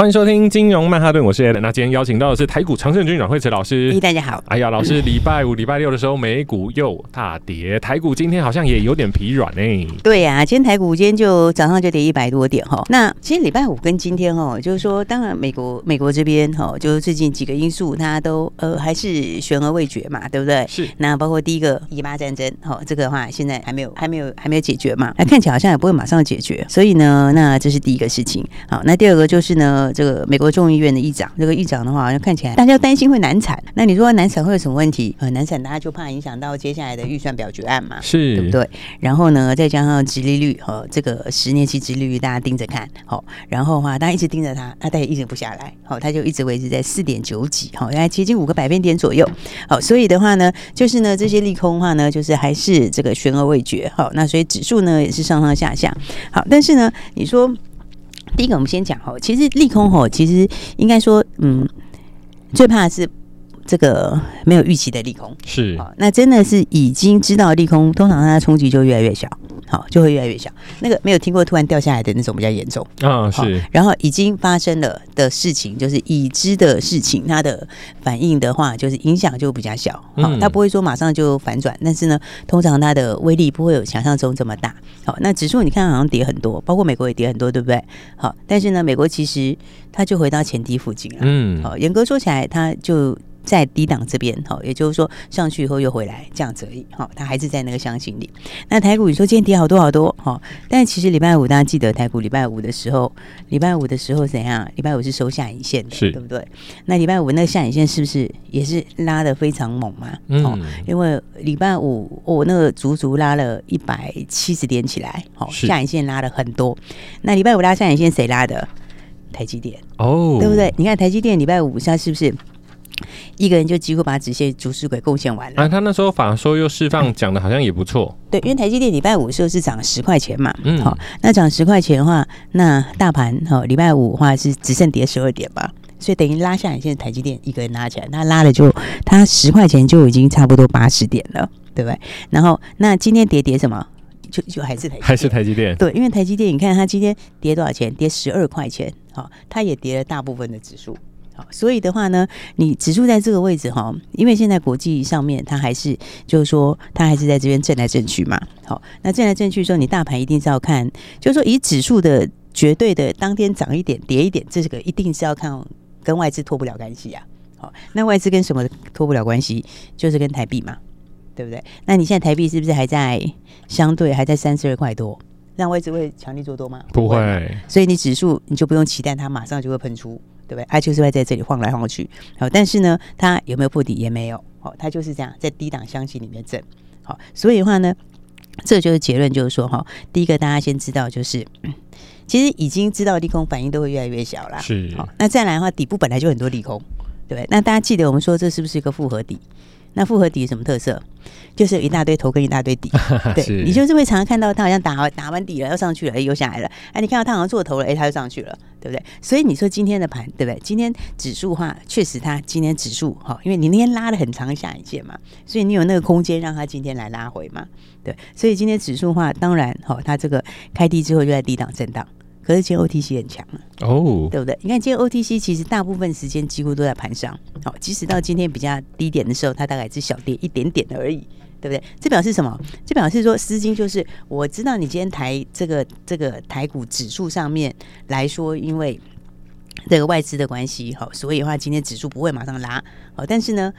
欢迎收听金融曼哈顿，我是 Allen。那今天邀请到的是台股常胜军阮惠慈老师。大家好。哎呀，老师，礼拜五、礼拜六的时候，美股又大跌，台股今天好像也有点疲软呢。对呀、啊，今天台股今天就早上就跌一百多点哈。那其实礼拜五跟今天哈，就是说，当然美国美国这边哈，就是最近几个因素，它都呃还是悬而未决嘛，对不对？是。那包括第一个以巴战争哈，这个的话现在还没有还没有还没有解决嘛，那看起来好像也不会马上解决。所以呢，那这是第一个事情。好，那第二个就是呢。这个美国众议院的议长，这个议长的话，好像看起来大家担心会难产。那你说难产会有什么问题？呃，难产大家就怕影响到接下来的预算表决案嘛，是对不对？然后呢，再加上殖利率和这个十年期殖利率，大家盯着看，好，然后的话大家一直盯着它，它也一直不下来，好，它就一直维持在四点九几，好，大概接近五个百分点左右，好，所以的话呢，就是呢这些利空的话呢，就是还是这个悬而未决，好，那所以指数呢也是上上下下，好，但是呢，你说。第一个，我们先讲哦，其实利空哦，其实应该说，嗯，最怕的是这个没有预期的利空，是，那真的是已经知道利空，通常它的冲击就越来越小。好，就会越来越小。那个没有听过突然掉下来的那种比较严重啊，是。然后已经发生了的事情，就是已知的事情，它的反应的话，就是影响就比较小。好，它不会说马上就反转，但是呢，通常它的威力不会有想象中这么大。好，那指数你看好像跌很多，包括美国也跌很多，对不对？好，但是呢，美国其实它就回到前低附近了。嗯，好，严格说起来，它就。在低档这边，哈，也就是说上去以后又回来这样子而已，哈，它还是在那个箱型里。那台股你说今天跌好多好多，哈，但其实礼拜五大家记得台股礼拜五的时候，礼拜五的时候怎样？礼拜五是收下影线的，是对不对？那礼拜五那个下影线是不是也是拉的非常猛嘛？嗯，因为礼拜五我那个足足拉了一百七十点起来，好，下影线拉了很多。那礼拜五拉下影线谁拉的？台积电哦，对不对？你看台积电礼拜五它是不是？一个人就几乎把直线主势给贡献完了。啊，他那时候法说又释放讲的好像也不错。对，因为台积电礼拜五的时候是涨十块钱嘛，嗯，好，那涨十块钱的话，那大盘哈礼拜五的话是只剩跌十二点吧，所以等于拉下来，现在台积电一个人拉起来，那拉了就他十块钱就已经差不多八十点了，对不对？然后那今天跌跌什么？就就还是台还是台积电？对，因为台积电你看它今天跌多少钱？跌十二块钱，好，它也跌了大部分的指数。所以的话呢，你指数在这个位置哈，因为现在国际上面它还是就是说它还是在这边震来震去嘛。好，那震来震去的时候，你大盘一定是要看，就是说以指数的绝对的当天涨一点跌一点，这个一定是要看跟外资脱不了干系啊。好，那外资跟什么脱不了关系？就是跟台币嘛，对不对？那你现在台币是不是还在相对还在三十二块多？让外资会强力做多吗？不会。所以你指数你就不用期待它马上就会喷出。对不对？它就是会在这里晃来晃去，好，但是呢，它有没有破底也没有，好，它就是这样在低档箱型里面震，好，所以的话呢，这就是结论，就是说哈，第一个大家先知道就是，其实已经知道利空反应都会越来越小啦。是，好，那再来的话，底部本来就很多利空，对不对？那大家记得我们说这是不是一个复合底？那复合底有什么特色？就是有一大堆头跟一大堆底，对，你就是会常常看到它好像打完打完底了，要上去了，哎，又下来了。哎，你看到它好像做头了，哎，它又上去了，对不对？所以你说今天的盘，对不对？今天指数话，确实它今天指数哈，因为你那天拉了很长下影线嘛，所以你有那个空间让它今天来拉回嘛，对。所以今天指数话，当然哈，它这个开低之后就在低档震荡。可是今天 OTC 很强哦，oh. 对不对？你看今天 OTC 其实大部分时间几乎都在盘上，好，即使到今天比较低点的时候，它大概只小跌一点点而已，对不对？这表示什么？这表示说资金就是我知道你今天台这个这个台股指数上面来说，因为这个外资的关系，好，所以的话今天指数不会马上拉，好，但是呢，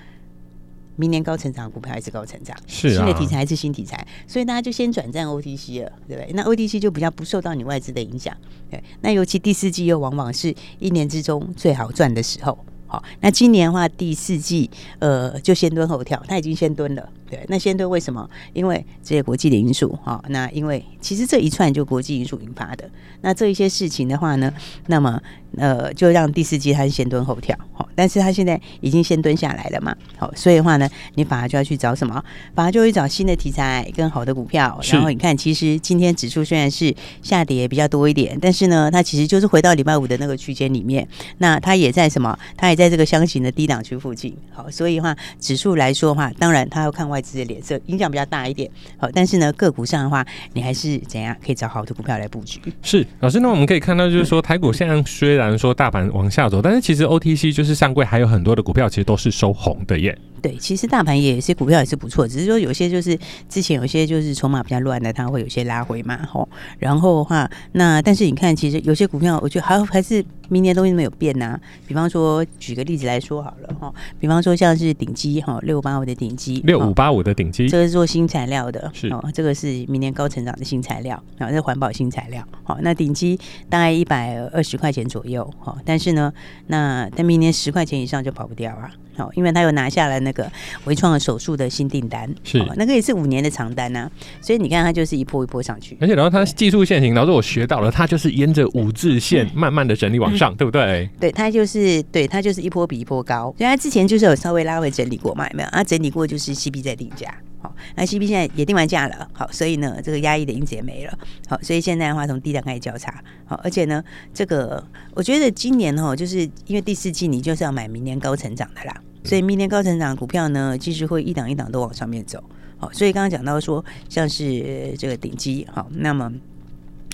明年高成长股票还是高成长，是、啊、新的题材还是新题材，所以大家就先转战 OTC 了，对不对？那 OTC 就比较不受到你外资的影响，对。那尤其第四季又往往是一年之中最好赚的时候，好，那今年的话第四季呃就先蹲后跳，它已经先蹲了。对，那先对为什么？因为这些国际的因素哈。那因为其实这一串就国际因素引发的。那这一些事情的话呢，那么呃，就让第四季它是先蹲后跳。好，但是它现在已经先蹲下来了嘛。好，所以的话呢，你反而就要去找什么？反而就会找新的题材跟好的股票。然后你看，其实今天指数虽然是下跌比较多一点，但是呢，它其实就是回到礼拜五的那个区间里面。那它也在什么？它也在这个箱型的低档区附近。好，所以的话，指数来说的话，当然它要看外。自己的脸色影响比较大一点，好，但是呢，个股上的话，你还是怎样可以找好的股票来布局？是老师，那我们可以看到，就是说台股现在虽然说大盘往下走，但是其实 OTC 就是上柜还有很多的股票，其实都是收红的耶。对，其实大盘也是股票也是不错，只是说有些就是之前有些就是筹码比较乱的，它会有些拉回嘛，吼。然后的话，那但是你看，其实有些股票，我觉得还还是明年东西没有变呐、啊。比方说，举个例子来说好了，哈，比方说像是顶基哈，六五八五的顶基，六五八五的顶基，这个是做新材料的，是哦，这个是明年高成长的新材料，然后是环保新材料，好，那顶基大概一百二十块钱左右，哈，但是呢，那但明年十块钱以上就跑不掉啊。好，因为它有拿下了那个微创的手术的新订单，是、哦、那个也是五年的长单呐、啊，所以你看它就是一波一波上去，而且然后它技术线型，然后我学到了，它就是沿着五字线慢慢的整理往上，嗯、对不对？对，它就是对它就是一波比一波高，所以它之前就是有稍微拉回整理过嘛，有没有？啊，整理过就是 CB 在定价，好、哦，那 CB 现在也定完价了，好，所以呢，这个压抑的因子也没了，好，所以现在的话从低档开始交叉，好，而且呢，这个我觉得今年哈，就是因为第四季你就是要买明年高成长的啦。所以明年高成长股票呢，其实会一档一档都往上面走。好，所以刚刚讲到说，像是这个顶级，好，那么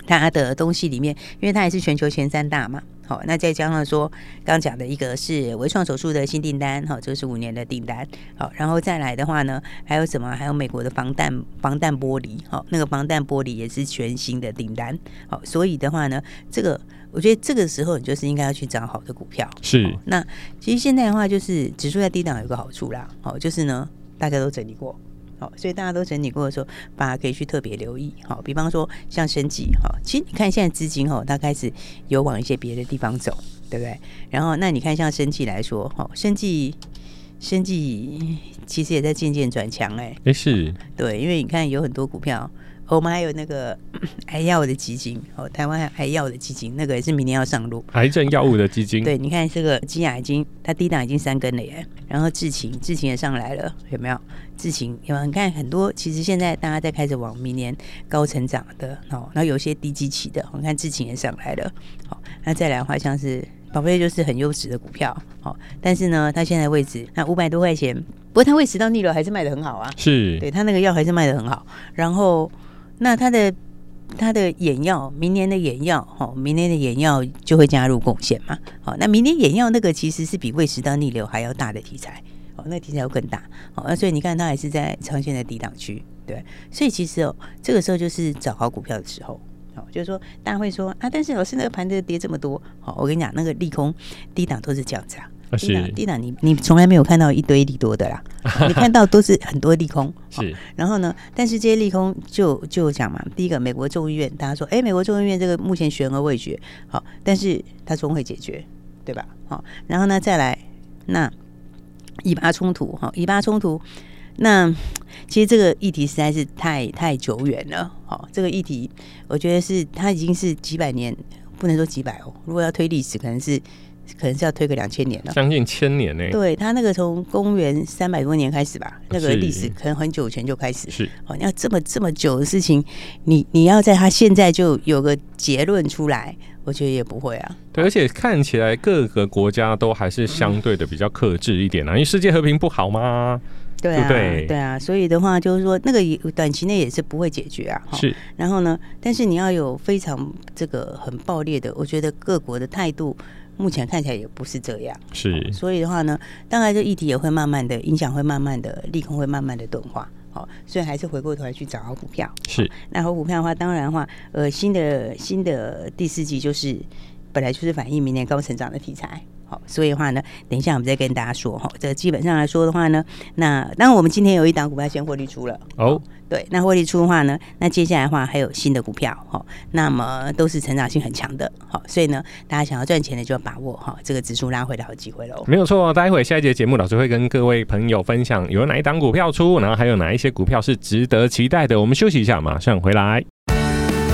它的东西里面，因为它也是全球前三大嘛，好，那再加上说，刚讲的一个是微创手术的新订单，好，这个是五年的订单，好，然后再来的话呢，还有什么？还有美国的防弹防弹玻璃，好，那个防弹玻璃也是全新的订单，好，所以的话呢，这个。我觉得这个时候你就是应该要去找好的股票。是。哦、那其实现在的话，就是指数在低档有个好处啦。好、哦，就是呢，大家都整理过。好、哦，所以大家都整理过的时候，大家可以去特别留意。好、哦，比方说像升级，哈、哦，其实你看现在资金哦，它开始有往一些别的地方走，对不对？然后那你看像生技来说，哈、哦，生技生技其实也在渐渐转强哎。哎是。对，因为你看有很多股票。我们还有那个 癌药的基金哦，台湾癌药的基金，那个也是明年要上路。癌症药物的基金，对，你看这个基亚已经它低档已经三根了耶，然后智勤智勤也上来了，有没有？智勤有没有？你看很多，其实现在大家在开始往明年高成长的哦，然后有些低基期的，我看智勤也上来了。好，那再来的话，像是宝贝就是很优质的股票，好，但是呢，它现在位置那五百多块钱，不过它胃食到逆流还是卖的很好啊，是对它那个药还是卖的很好，然后。那它的它的眼药，明年的眼药，哦，明年的眼药就会加入贡献嘛，好，那明年眼药那个其实是比胃食道逆流还要大的题材，哦，那题材要更大，好，那所以你看它还是在长线的低档区，对，所以其实哦，这个时候就是找好股票的时候，哦，就是说大家会说啊，但是老师那个盘子跌这么多，好，我跟你讲，那个利空低档都是这样子啊。低档，低档，你你从来没有看到一堆利多的啦，你看到都是很多利空。是，然后呢，但是这些利空就就讲嘛，第一个，美国众议院，大家说，哎，美国众议院这个目前悬而未决，好，但是它终会解决，对吧？好，然后呢，再来，那以巴冲突，哈，以巴冲突，那其实这个议题实在是太太久远了，好，这个议题，我觉得是它已经是几百年，不能说几百哦，如果要推历史，可能是。可能是要推个两千年了，将近千年呢、欸。对他那个从公元三百多年开始吧，那个历史可能很久以前就开始。是哦，你要这么这么久的事情，你你要在他现在就有个结论出来，我觉得也不会啊。对，而且看起来各个国家都还是相对的比较克制一点啊，因为世界和平不好吗？对啊，对，对啊，所以的话就是说，那个短期内也是不会解决啊。是，然后呢，但是你要有非常这个很暴烈的，我觉得各国的态度。目前看起来也不是这样，是、哦，所以的话呢，当然这议题也会慢慢的影响，会慢慢的利空会慢慢的钝化，好、哦，所以还是回过头来去找好股票。是，哦、那好股票的话，当然的话，呃，新的新的第四季就是本来就是反映明年高成长的题材，好，所以的话呢，等一下我们再跟大家说哈。这基本上来说的话呢，那当然我们今天有一档股票先获利出了哦。对，那获利出的话呢，那接下来的话还有新的股票哈，那么都是成长性很强的。好，所以呢，大家想要赚钱的就要把握哈这个指数拉回的好机会喽。没有错，待会下一节节目老师会跟各位朋友分享有哪一档股票出，然后还有哪一些股票是值得期待的。我们休息一下，马上回来。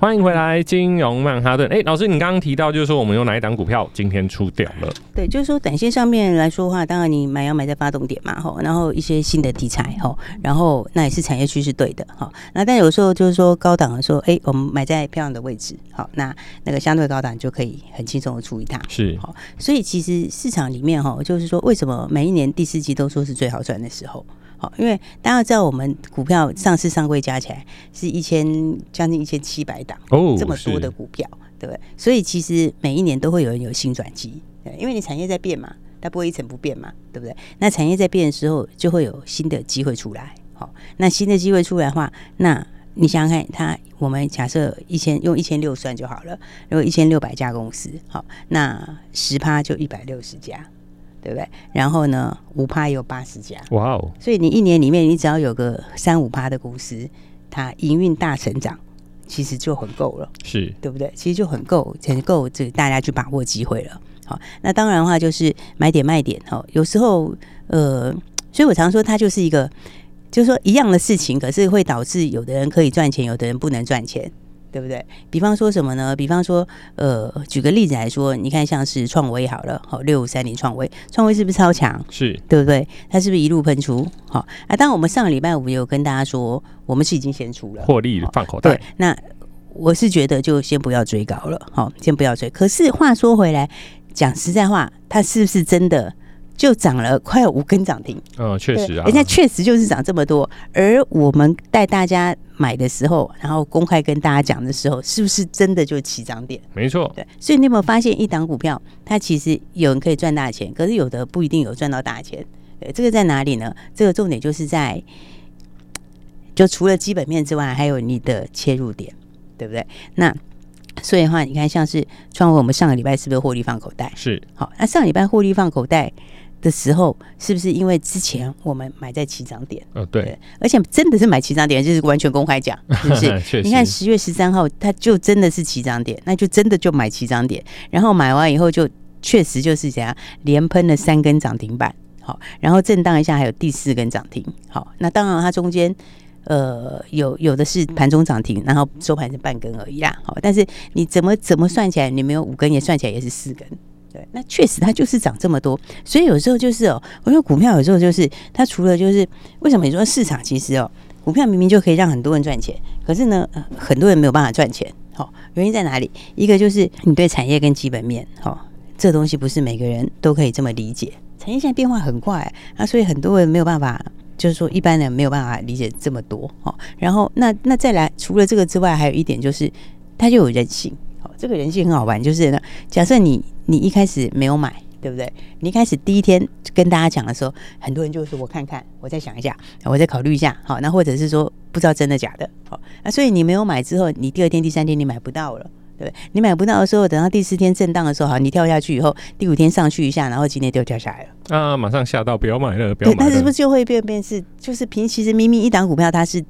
欢迎回来，金融曼哈顿。哎，老师，你刚刚提到就是说，我们有哪一档股票今天出掉了？对，就是说，短线上面来说的话，当然你买要买在发动点嘛，吼，然后一些新的题材，吼，然后那也是产业趋势对的，哈。那但有时候就是说高档的时候，哎，我们买在漂亮的位置，好，那那个相对高档就可以很轻松的处理它，是，好。所以其实市场里面，哈，就是说为什么每一年第四季都说是最好赚的时候？好，因为大家知道，我们股票上市上柜加起来是一千将近一千七百档哦，这么多的股票，对不对？所以其实每一年都会有人有新转机，对，因为你产业在变嘛，它不会一成不变嘛，对不对？那产业在变的时候，就会有新的机会出来。好，那新的机会出来的话，那你想想看，它我们假设一千用一千六算就好了，如果一千六百家公司，好，那十趴就一百六十家。对不对？然后呢，五趴也有八十家，哇哦！所以你一年里面，你只要有个三五趴的公司，它营运大成长，其实就很够了，是对不对？其实就很够，很够这个大家去把握机会了。好，那当然的话就是买点卖点哈。有时候呃，所以我常说它就是一个，就是说一样的事情，可是会导致有的人可以赚钱，有的人不能赚钱。对不对？比方说什么呢？比方说，呃，举个例子来说，你看像是创维好了，好六五三零创维，创维是不是超强？是，对不对？它是不是一路喷出？好啊，当然我们上个礼拜五有跟大家说，我们是已经先出了，获利放口袋。对，那我是觉得就先不要追高了，好，先不要追。可是话说回来，讲实在话，它是不是真的？就涨了快五根涨停，嗯，确实啊，人家确实就是涨这么多，而我们带大家买的时候，然后公开跟大家讲的时候，是不是真的就起涨点？没错，对，所以你有没有发现一档股票，它其实有人可以赚大钱，可是有的不一定有赚到大钱，对，这个在哪里呢？这个重点就是在，就除了基本面之外，还有你的切入点，对不对？那所以的话，你看像是创维，我们上个礼拜是不是获利放口袋？是，好，那上礼拜获利放口袋。的时候，是不是因为之前我们买在起涨点？哦，对，而且真的是买起涨点，就是完全公开讲，是不是？你看十月十三号，它就真的是起涨点，那就真的就买起涨点，然后买完以后就确实就是怎样，连喷了三根涨停板，好，然后震荡一下，还有第四根涨停，好，那当然它中间呃有有的是盘中涨停，然后收盘是半根而已啦，好，但是你怎么怎么算起来，你没有五根也算起来也是四根。对，那确实它就是涨这么多，所以有时候就是哦，我说股票有时候就是它除了就是为什么你说市场其实哦，股票明明就可以让很多人赚钱，可是呢，很多人没有办法赚钱，好，原因在哪里？一个就是你对产业跟基本面，好，这东西不是每个人都可以这么理解，产业现在变化很快，那所以很多人没有办法，就是说一般人没有办法理解这么多，好，然后那那再来，除了这个之外，还有一点就是它就有人性。这个人性很好玩，就是呢，假设你你一开始没有买，对不对？你一开始第一天跟大家讲的时候，很多人就说：“我看看，我再想一下，我再考虑一下。”好，那或者是说不知道真的假的。好，那所以你没有买之后，你第二天、第三天你买不到了，对不对？你买不到的时候，等到第四天震荡的时候，好，你跳下去以后，第五天上去一下，然后今天就掉下来了。啊，马上吓到，不要买了，不要买了。那是不是就会变变是就是平？其实明明一档股票它是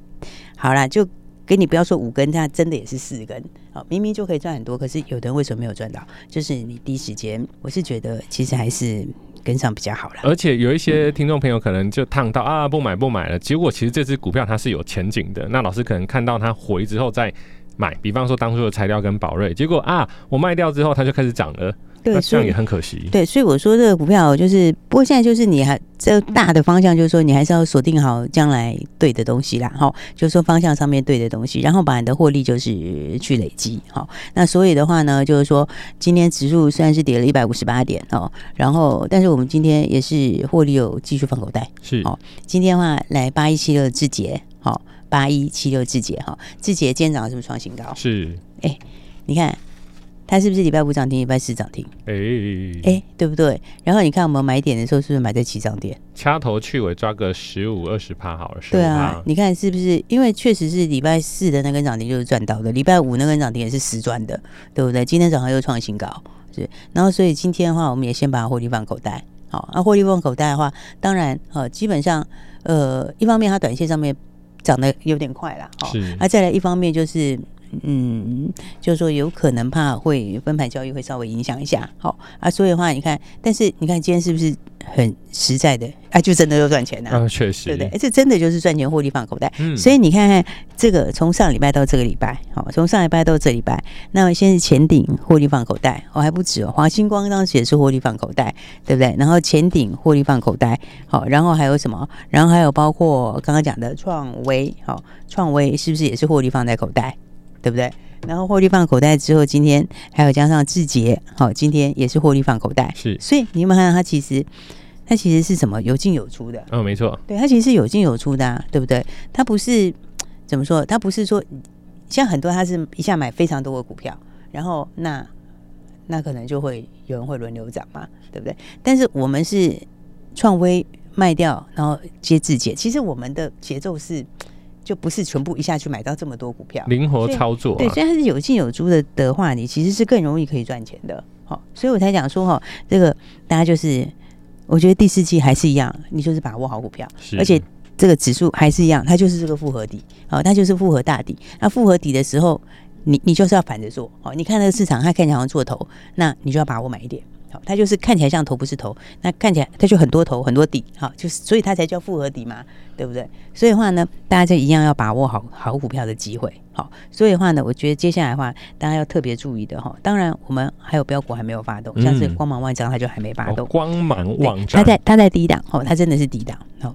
好啦，就。给你不要说五根，它真的也是四根。好，明明就可以赚很多，可是有的人为什么没有赚到？就是你第一时间，我是觉得其实还是跟上比较好了。而且有一些听众朋友可能就烫到啊，不买不买了。结果其实这只股票它是有前景的。那老师可能看到它回之后再买，比方说当初的材料跟宝瑞，结果啊，我卖掉之后它就开始涨了。对，这样也很可惜。对，所以我说这个股票就是，不过现在就是你还这大的方向就是说，你还是要锁定好将来对的东西啦。哈，就是说方向上面对的东西，然后把你的获利就是去累积。好，那所以的话呢，就是说今天指数虽然是跌了一百五十八点哦，然后但是我们今天也是获利有继续放口袋。是哦，今天的话来八一七六智捷，好，八一七六智捷哈，智捷今天早上是不是创新高？是，哎，你看。它是不是礼拜五涨停，礼拜四涨停？哎哎、欸，对不对？然后你看我们买点的时候，是不是买在起涨点？掐头去尾抓个十五二十趴好了。对啊，你看是不是？因为确实是礼拜四的那根涨停就是赚到的，礼拜五那根涨停也是实赚的，对不对？今天早上又创新高，是。然后所以今天的话，我们也先把获利放口袋。好，那获利放口袋的话，当然呃，基本上呃，一方面它短线上面涨得有点快了，好，那再来一方面就是。嗯，就是说有可能怕会分盘交易会稍微影响一下，好啊，所以的话你看，但是你看今天是不是很实在的啊？就真的又赚钱了啊，确实，对不对？这真的就是赚钱获利放口袋。嗯，所以你看看这个从上礼拜到这个礼拜，好，从上礼拜到这礼拜，那么先是前顶获利放口袋，哦还不止哦，华星光当时也是获利放口袋，对不对？然后前顶获利放口袋，好，然后还有什么？然后还有包括刚刚讲的创维，好，创维是不是也是获利放在口袋？对不对？然后获利放口袋之后，今天还有加上智捷，好，今天也是获利放口袋。是，所以你有没有看到它其实，它其实是什么有进有出的？哦，没错，对，它其实是有进有出的啊，对不对？它不是怎么说？它不是说像很多，它是一下买非常多的股票，然后那那可能就会有人会轮流涨嘛，对不对？但是我们是创威卖掉，然后接智捷，其实我们的节奏是。就不是全部一下去买到这么多股票，灵活操作、啊。对，虽然是有进有出的的话，你其实是更容易可以赚钱的。好，所以我才讲说哈，这个大家就是，我觉得第四季还是一样，你就是把握好股票，而且这个指数还是一样，它就是这个复合底，好，它就是复合大底。那复合底的时候，你你就是要反着做，好，你看那个市场它看起来好像做头，那你就要把握买一点。好，它就是看起来像头不是头，那看起来它就很多头很多底，好，就是所以它才叫复合底嘛，对不对？所以的话呢，大家就一样要把握好好股票的机会，好，所以的话呢，我觉得接下来的话，大家要特别注意的哈。当然，我们还有标股还没有发动，像是光芒万丈，它就还没发动。嗯哦、光芒万丈，它在它在低档，哦，它真的是低档，哦，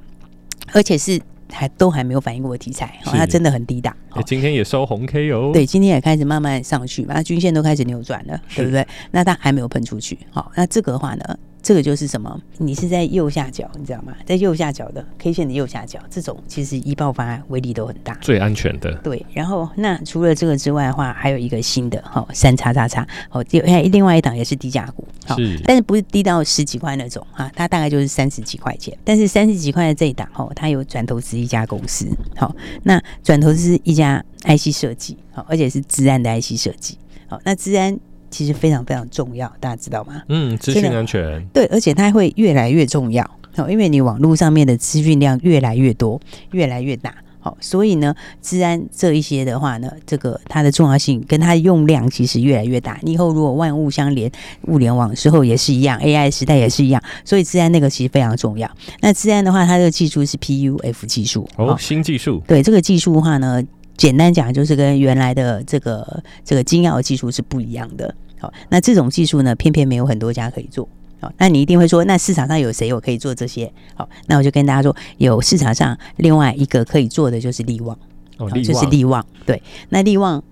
而且是。还都还没有反应过的题材，哦，它真的很低档。欸，今天也收红 K 哦。对，今天也开始慢慢上去，那均线都开始扭转了，对不对？那它还没有喷出去，好，那这个的话呢？这个就是什么？你是在右下角，你知道吗？在右下角的 K 线的右下角，这种其实一爆发威力都很大，最安全的。对，然后那除了这个之外的话，还有一个新的哈，三叉叉叉，哦，另外一档也是低价股，是，但是不是低到十几块那种哈，它大概就是三十几块钱。但是三十几块的这一档哦，它有转投资一家公司，好，那转投资一家 IC 设计，好，而且是资安的 IC 设计，好，那资安。其实非常非常重要，大家知道吗？嗯，资讯安全。对，而且它会越来越重要，好，因为你网络上面的资讯量越来越多，越来越大，好，所以呢，治安这一些的话呢，这个它的重要性跟它的用量其实越来越大。你以后如果万物相连，物联网时候也是一样，AI 时代也是一样，所以治安那个其实非常重要。那治安的话，它这个技术是 PUF 技术哦，新技术。对，这个技术的话呢，简单讲就是跟原来的这个这个金钥技术是不一样的。好，那这种技术呢，偏偏没有很多家可以做。好，那你一定会说，那市场上有谁我可以做这些？好，那我就跟大家说，有市场上另外一个可以做的就是利旺，哦，就是利旺。对，那利旺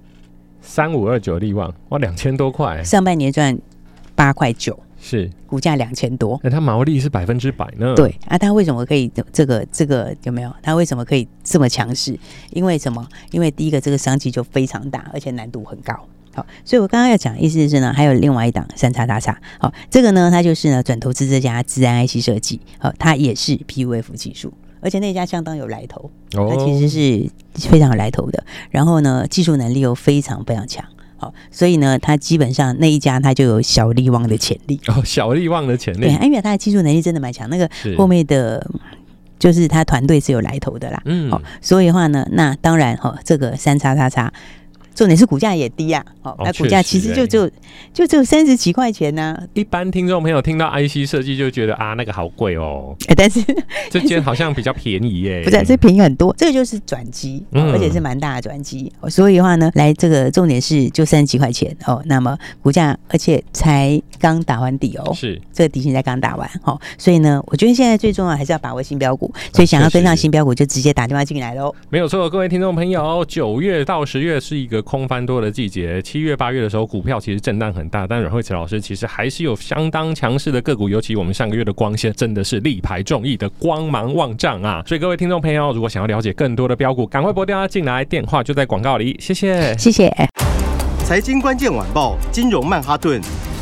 三五二九利旺，哇，两千多块，上半年赚八块九，是股价两千多，那它毛利是百分之百呢？对，啊，它为什么可以这个这个有没有？它为什么可以这么强势？因为什么？因为第一个这个商机就非常大，而且难度很高。好，所以我刚刚要讲的意思是呢，还有另外一档三叉叉叉。好，这个呢，它就是呢转投资这家自然 IC 设计，好，它也是 PUF 技术，而且那家相当有来头，它其实是非常有来头的。然后呢，技术能力又非常非常强，好，所以呢，它基本上那一家它就有小利旺的潜力哦，小利旺的潜力，对，因为它的技术能力真的蛮强，那个后面的，就是他团队是有来头的啦，嗯，好，所以的话呢，那当然哈，这个三叉叉叉。重点是股价也低啊，哦，那股价其实就就就只有三十几块钱呢。一般听众朋友听到 IC 设计就觉得啊，那个好贵哦。哎，但是 这间好像比较便宜耶。不是，这便宜很多。这个就是转机，而且是蛮大的转机。所以的话呢，来这个重点是就三十几块钱哦。那么股价而且才刚打完底哦，是这个底薪才刚打完哦。所以呢，我觉得现在最重要还是要把握新标股。所以想要跟上新标股，就直接打电话进来喽。没有错，各位听众朋友，九月到十月是一个空翻多的季节，七月八月的时候，股票其实震荡很大，但阮慧慈老师其实还是有相当强势的个股，尤其我们上个月的光纤真的是力排众议的光芒万丈啊！所以各位听众朋友，如果想要了解更多的标股，赶快拨电话进来，电话就在广告里，谢谢，谢谢。财经关键晚报金融曼哈顿，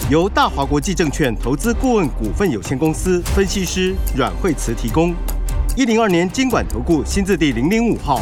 由大华国际证券投资顾问股份有限公司分析师阮慧慈提供。一零二年金管投顾新字第零零五号。